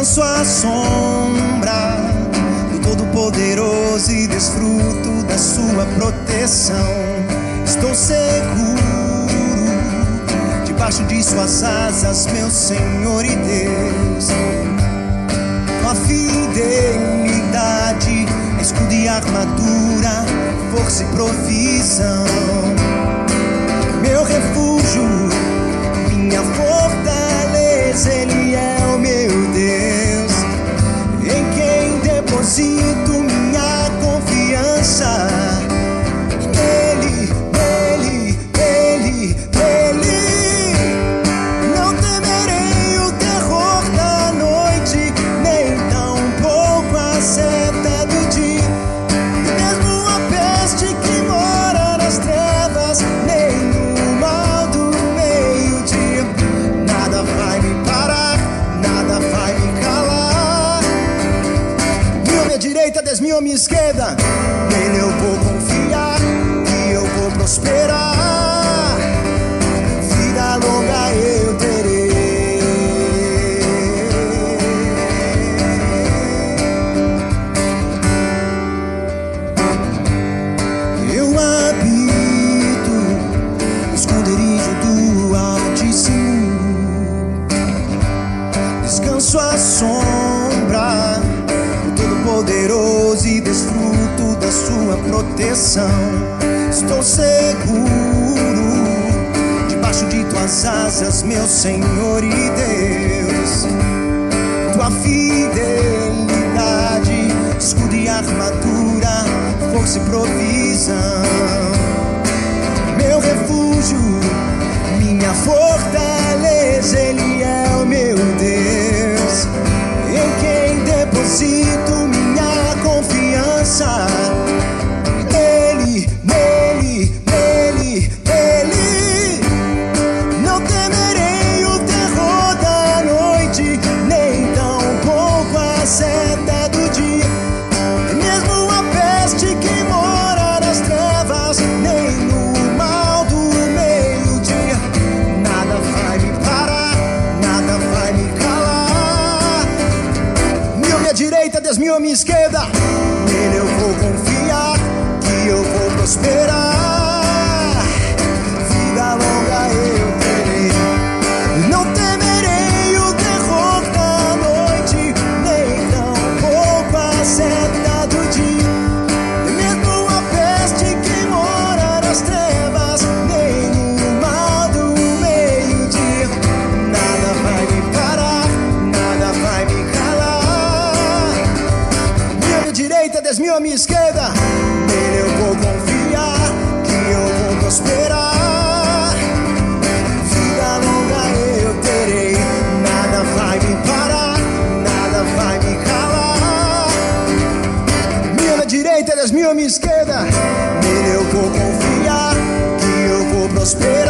Descanso à sombra do Todo-Poderoso e desfruto da Sua proteção. Estou seguro debaixo de Suas asas, meu Senhor e Deus. Tua fidelidade, escudo e armadura, força e provisão. Mil à minha esquerda. Nele eu vou confiar e eu vou prosperar. Vida longa eu terei. Eu habito esconderijo do Altíssimo. Descanso à sombra do Todo-Poderoso e desfruto da Sua proteção. Estou seguro debaixo de Tuas asas, meu Senhor e Deus. Tua fidelidade, escudo e armadura, força e provisão. Mil à minha esquerda. Nele eu vou confiar, que eu vou prosperar. 3 mil à minha esquerda. Nele eu vou confiar, que eu vou prosperar. Vida longa eu terei, nada vai me parar, nada vai me calar. Mil na direita, 10 mil à minha esquerda. Nele eu vou confiar, que eu vou prosperar.